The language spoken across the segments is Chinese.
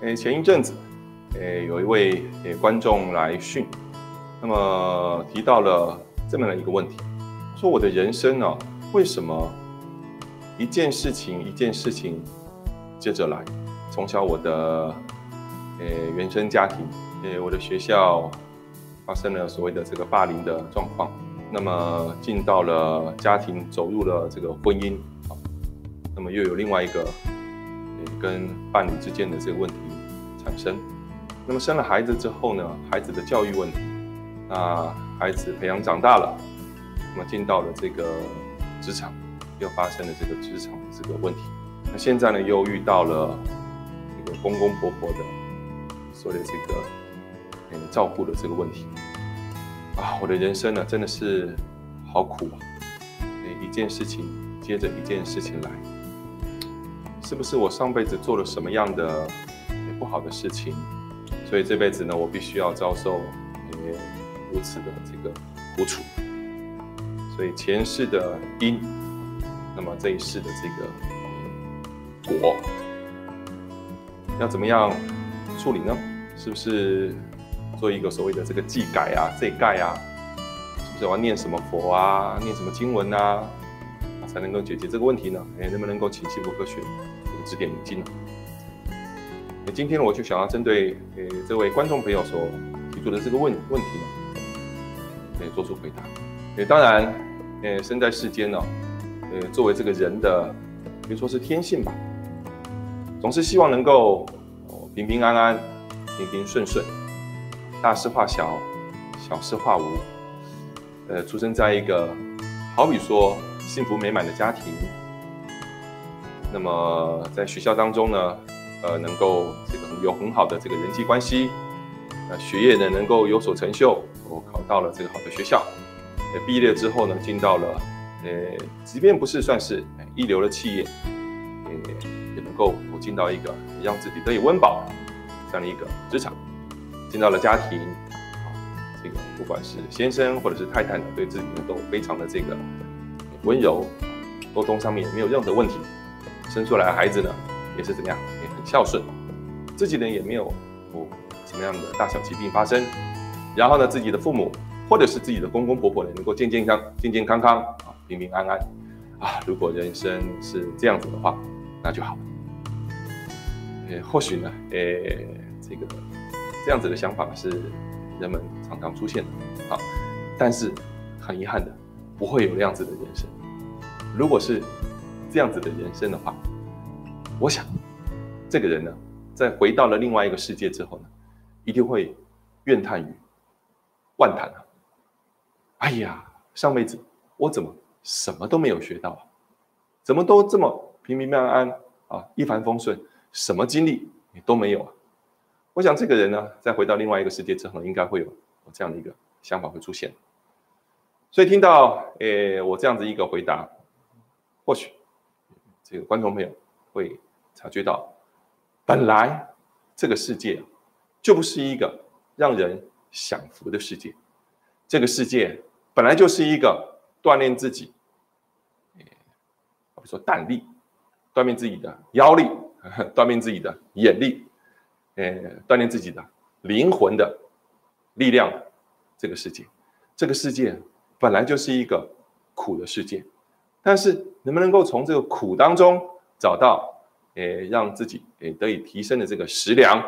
诶，前一阵子，诶，有一位诶观众来讯，那么提到了这么的一个问题，说我的人生呢，为什么一件事情一件事情接着来？从小我的诶原生家庭，诶我的学校发生了所谓的这个霸凌的状况，那么进到了家庭，走入了这个婚姻，啊，那么又有另外一个。跟伴侣之间的这个问题产生，那么生了孩子之后呢，孩子的教育问题，那孩子培养长大了，那么进到了这个职场，又发生了这个职场的这个问题，那现在呢又遇到了这个公公婆婆的所谓的这个嗯照顾的这个问题，啊，我的人生呢真的是好苦啊，一件事情接着一件事情来。是不是我上辈子做了什么样的好的事情，所以这辈子呢，我必须要遭受如此的这个苦楚？所以前世的因，那么这一世的这个果，要怎么样处理呢？是不是做一个所谓的这个祭改啊、祭盖啊？是不是我要念什么佛啊、念什么经文啊，才能够解决这个问题呢？哎，能不能够请幸福科学？指点迷津呢。今天我就想要针对呃这位观众朋友所提出的这个问问题呢，呃做出回答。呃当然，呃生在世间呢，呃作为这个人的，可以说是天性吧，总是希望能够平平安安、平平顺顺，大事化小，小事化无。呃，出生在一个好比说幸福美满的家庭。那么在学校当中呢，呃，能够这个有很好的这个人际关系，呃，学业呢能够有所成就，我考到了这个好的学校，呃，毕业之后呢，进到了，呃，即便不是算是一流的企业，呃，也能够我进到一个让自己得以温饱这样的一个职场，进到了家庭，啊，这个不管是先生或者是太太呢，对自己呢都非常的这个温柔，沟通上面也没有任何问题。生出来的孩子呢，也是怎么样，孝顺，自己呢也没有哦什么样的大小疾病发生，然后呢，自己的父母或者是自己的公公婆婆呢，能够健健康健健康康啊，平平安安啊。如果人生是这样子的话，那就好。呃，或许呢，呃，这个这样子的想法是人们常常出现的，好，但是很遗憾的，不会有那样子的人生。如果是。这样子的人生的话，我想，这个人呢，在回到了另外一个世界之后呢，一定会怨叹于万叹啊！哎呀，上辈子我怎么什么都没有学到啊？怎么都这么平平安安啊，一帆风顺，什么经历也都没有啊？我想这个人呢，在回到另外一个世界之后，应该会有这样的一个想法会出现。所以听到诶我这样子一个回答，或许。这个观众朋友会察觉到，本来这个世界就不是一个让人享福的世界，这个世界本来就是一个锻炼自己，比如说胆力，锻炼自己的腰力，锻炼自己的眼力，呃，锻炼自己的灵魂的力量这个世界，这个世界本来就是一个苦的世界。但是能不能够从这个苦当中找到，诶，让自己诶得以提升的这个食粮，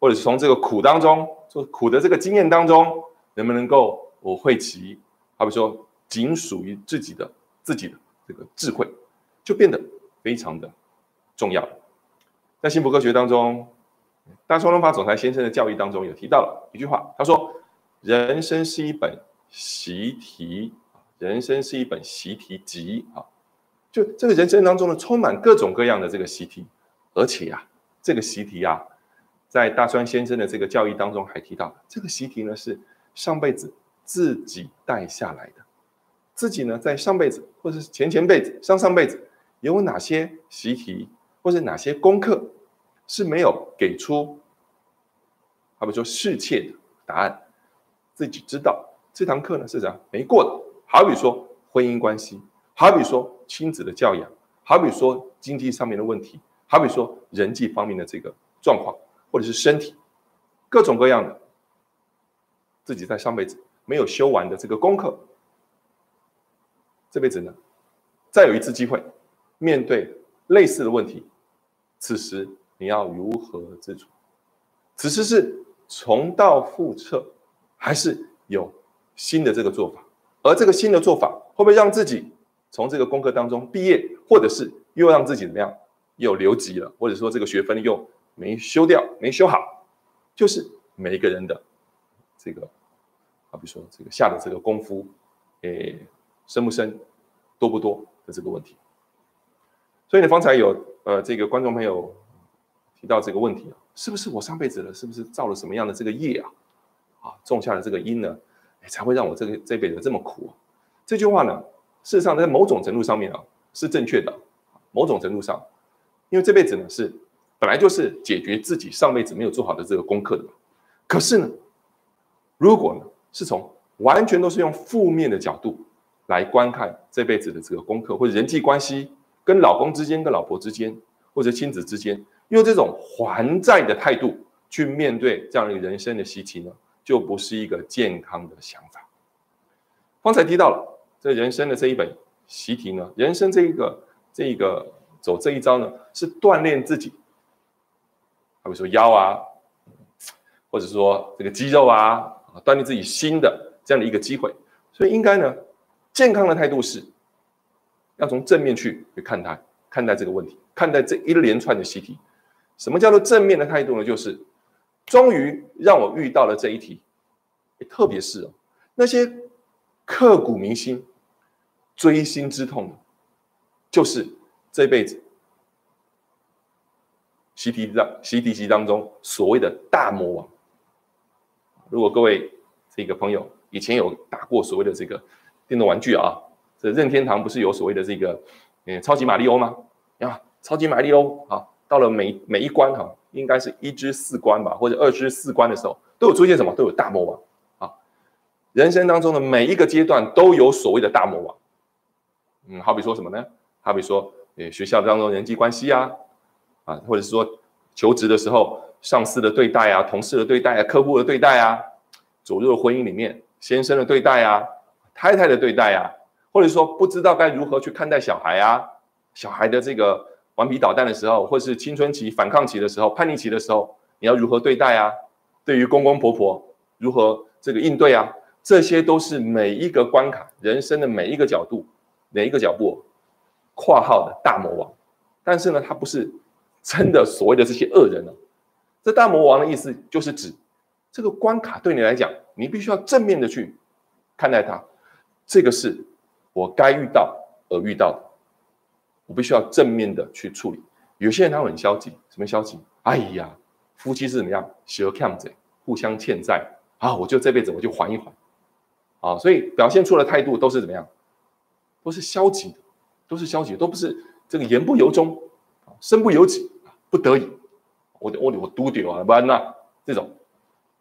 或者是从这个苦当中，做苦的这个经验当中，能不能够我汇集，好比说仅属于自己的自己的这个智慧，就变得非常的重要。在幸福科学当中，大双龙法总裁先生的教育当中有提到了一句话，他说：“人生是一本习题。”人生是一本习题集啊，就这个人生当中呢，充满各种各样的这个习题，而且呀，这个习题啊，在大川先生的这个教育当中还提到，这个习题呢是上辈子自己带下来的，自己呢在上辈子或者是前前辈子、上上辈子有哪些习题或者哪些功课是没有给出，好比说世切的答案，自己知道这堂课呢是啥没过的。好比说婚姻关系，好比说亲子的教养，好比说经济上面的问题，好比说人际方面的这个状况，或者是身体，各种各样的自己在上辈子没有修完的这个功课，这辈子呢，再有一次机会面对类似的问题，此时你要如何自处？此时是重蹈覆辙，还是有新的这个做法？而这个新的做法会不会让自己从这个功课当中毕业，或者是又让自己怎么样又留级了，或者说这个学分又没修掉、没修好？就是每一个人的这个，好比说这个下的这个功夫，诶，深不深、多不多的这个问题。所以呢，方才有呃这个观众朋友提到这个问题啊。是不是我上辈子了？是不是造了什么样的这个业啊？啊，种下了这个因呢，才会让我这个这辈子这么苦？这句话呢，事实上在某种程度上面啊是正确的。某种程度上，因为这辈子呢是本来就是解决自己上辈子没有做好的这个功课的。可是呢，如果呢是从完全都是用负面的角度来观看这辈子的这个功课，或者人际关系，跟老公之间、跟老婆之间，或者亲子之间。用这种还债的态度去面对这样一个人生的习题呢，就不是一个健康的想法。方才提到了这人生的这一本习题呢，人生这一个这一个走这一招呢，是锻炼自己，比如说腰啊，或者说这个肌肉啊，锻炼自己心的这样的一个机会。所以应该呢，健康的态度是要从正面去去看待看待这个问题，看待这一连串的习题。什么叫做正面的态度呢？就是终于让我遇到了这一题，特别是哦那些刻骨铭心、锥心之痛，就是这辈子习题当习题集当中所谓的大魔王。如果各位这个朋友以前有打过所谓的这个电动玩具啊，这任天堂不是有所谓的这个嗯超级马里奥吗？啊，超级马里奥啊。到了每每一关哈，应该是一至四关吧，或者二至四关的时候，都有出现什么？都有大魔王啊！人生当中的每一个阶段都有所谓的大魔王。嗯，好比说什么呢？好比说，呃，学校当中人际关系啊，啊，或者是说求职的时候，上司的对待啊，同事的对待啊，客户的对待啊，走入婚姻里面，先生的对待啊，太太的对待啊，或者说不知道该如何去看待小孩啊，小孩的这个。顽皮捣蛋的时候，或是青春期反抗期的时候、叛逆期的时候，你要如何对待啊？对于公公婆婆如何这个应对啊？这些都是每一个关卡、人生的每一个角度、每一个脚步括号的大魔王。但是呢，他不是真的所谓的这些恶人呢。这大魔王的意思就是指这个关卡对你来讲，你必须要正面的去看待它。这个是我该遇到而遇到的。我必须要正面的去处理。有些人他很消极，什么消极？哎呀，夫妻是怎么样？小欠债，互相欠债啊！我就这辈子我就还一还啊！所以表现出的态度都是怎么样？都是消极的，都是消极，都不是这个言不由衷，身不由己，不得已，我我我嘟丢啊，不然呢？这种。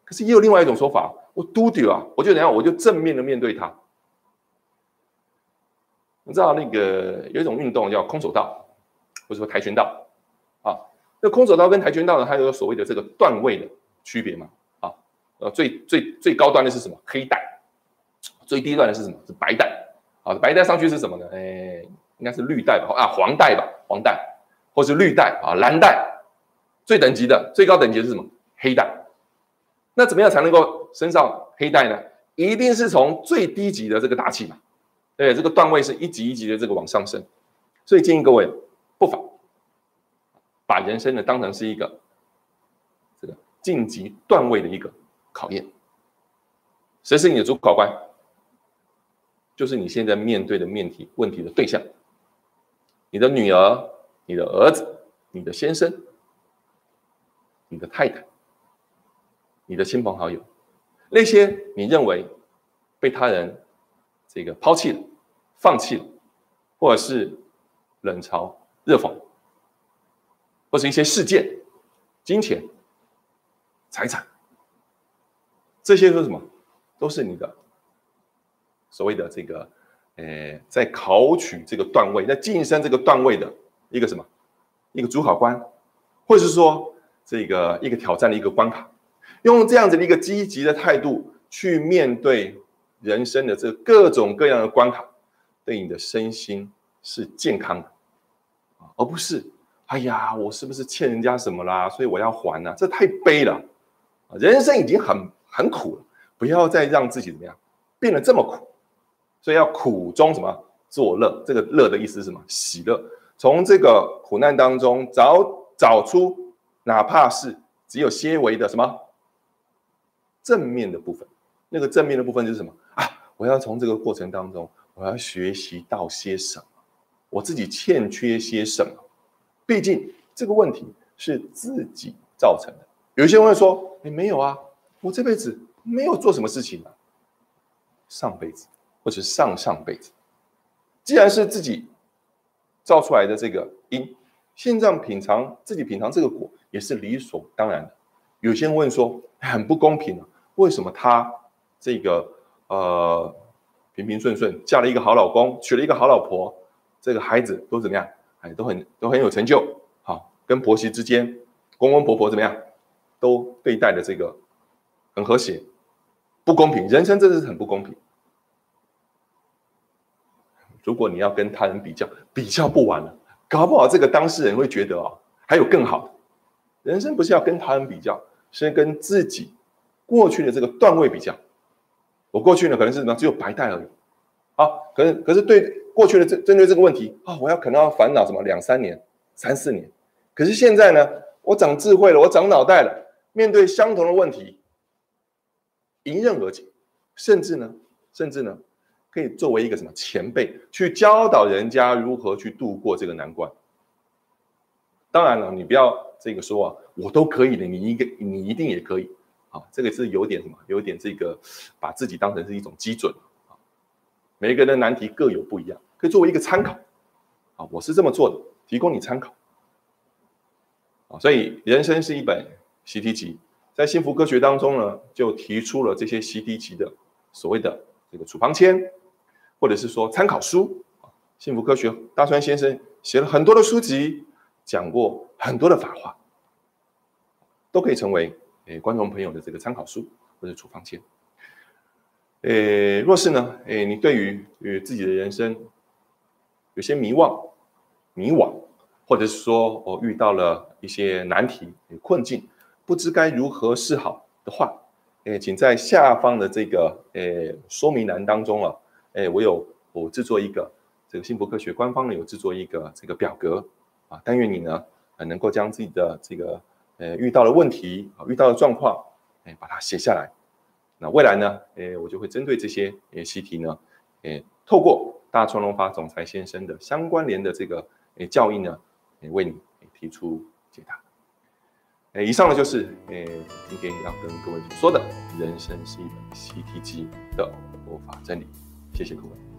可是也有另外一种说法，我嘟丢啊，我就怎样？我就正面的面对他。你知道那个有一种运动叫空手道，或者说跆拳道啊？那空手道跟跆拳道呢，它有所谓的这个段位的区别嘛？啊，呃，最最最高端的是什么？黑带，最低段的是什么？是白带。啊，白带上去是什么呢？哎，应该是绿带吧？啊，黄带吧？黄带，或是绿带啊？蓝带。最等级的最高等级是什么？黑带。那怎么样才能够升上黑带呢？一定是从最低级的这个打起嘛？对，这个段位是一级一级的这个往上升，所以建议各位不妨把人生呢当成是一个这个晋级段位的一个考验。谁是你的主考官？就是你现在面对的面题问题的对象，你的女儿、你的儿子、你的先生、你的太太、你的亲朋好友，那些你认为被他人。这个抛弃了、放弃了，或者是冷嘲热讽，或是一些事件、金钱、财产，这些都是什么？都是你的所谓的这个，呃，在考取这个段位、在晋升这个段位的一个什么？一个主考官，或者是说这个一个挑战的一个关卡，用这样子的一个积极的态度去面对人生的这各种各样的关卡，对你的身心是健康的，而不是哎呀，我是不是欠人家什么啦？所以我要还呢？这太悲了人生已经很很苦了，不要再让自己怎么样变得这么苦，所以要苦中什么作乐？这个乐的意思是什么？喜乐，从这个苦难当中找找出。哪怕是只有些微的什么正面的部分，那个正面的部分就是什么啊？我要从这个过程当中，我要学习到些什么？我自己欠缺些什么？毕竟这个问题是自己造成的。有些人会说：“你没有啊，我这辈子没有做什么事情啊。”上辈子或者上上辈子，既然是自己造出来的这个因。现在品尝自己品尝这个果也是理所当然的。有些人问说很不公平啊，为什么他这个呃平平顺顺嫁了一个好老公，娶了一个好老婆，这个孩子都怎么样？哎，都很都很有成就，好，跟婆媳之间公公婆婆怎么样，都对待的这个很和谐，不公平，人生真的是很不公平。如果你要跟他人比较，比较不完了。搞不好这个当事人会觉得哦，还有更好的人生，不是要跟他人比较，是跟自己过去的这个段位比较。我过去呢，可能是什么，只有白带而已。好，可是可是对过去的针针对这个问题啊，我要可能要烦恼什么两三年、三四年。可是现在呢，我长智慧了，我长脑袋了，面对相同的问题，迎刃而解，甚至呢，甚至呢。可以作为一个什么前辈去教导人家如何去度过这个难关。当然了，你不要这个说啊，我都可以的，你一个你一定也可以啊。这个是有点什么，有点这个把自己当成是一种基准啊。每个人的难题各有不一样，可以作为一个参考啊。我是这么做的，提供你参考啊。所以人生是一本习题集，在幸福科学当中呢，就提出了这些习题集的所谓的这个处方签。或者是说参考书，幸福科学大川先生写了很多的书籍，讲过很多的法话，都可以成为诶观众朋友的这个参考书或者处方签。诶，若是呢，诶，你对于与自己的人生有些迷惘、迷惘，或者是说我遇到了一些难题、困境，不知该如何是好的话，诶，请在下方的这个诶说明栏当中啊。哎，我有我制作一个这个幸福科学官方呢有制作一个这个表格啊，但愿你呢呃能够将自己的这个呃遇到的问题啊遇到的状况哎把它写下来，那未来呢哎我就会针对这些习题呢诶透过大川龙法总裁先生的相关联的这个诶教义呢诶为你提出解答。诶以上呢就是诶今天要跟各位所说的人生是一本习题集的佛法真理。谢谢各位。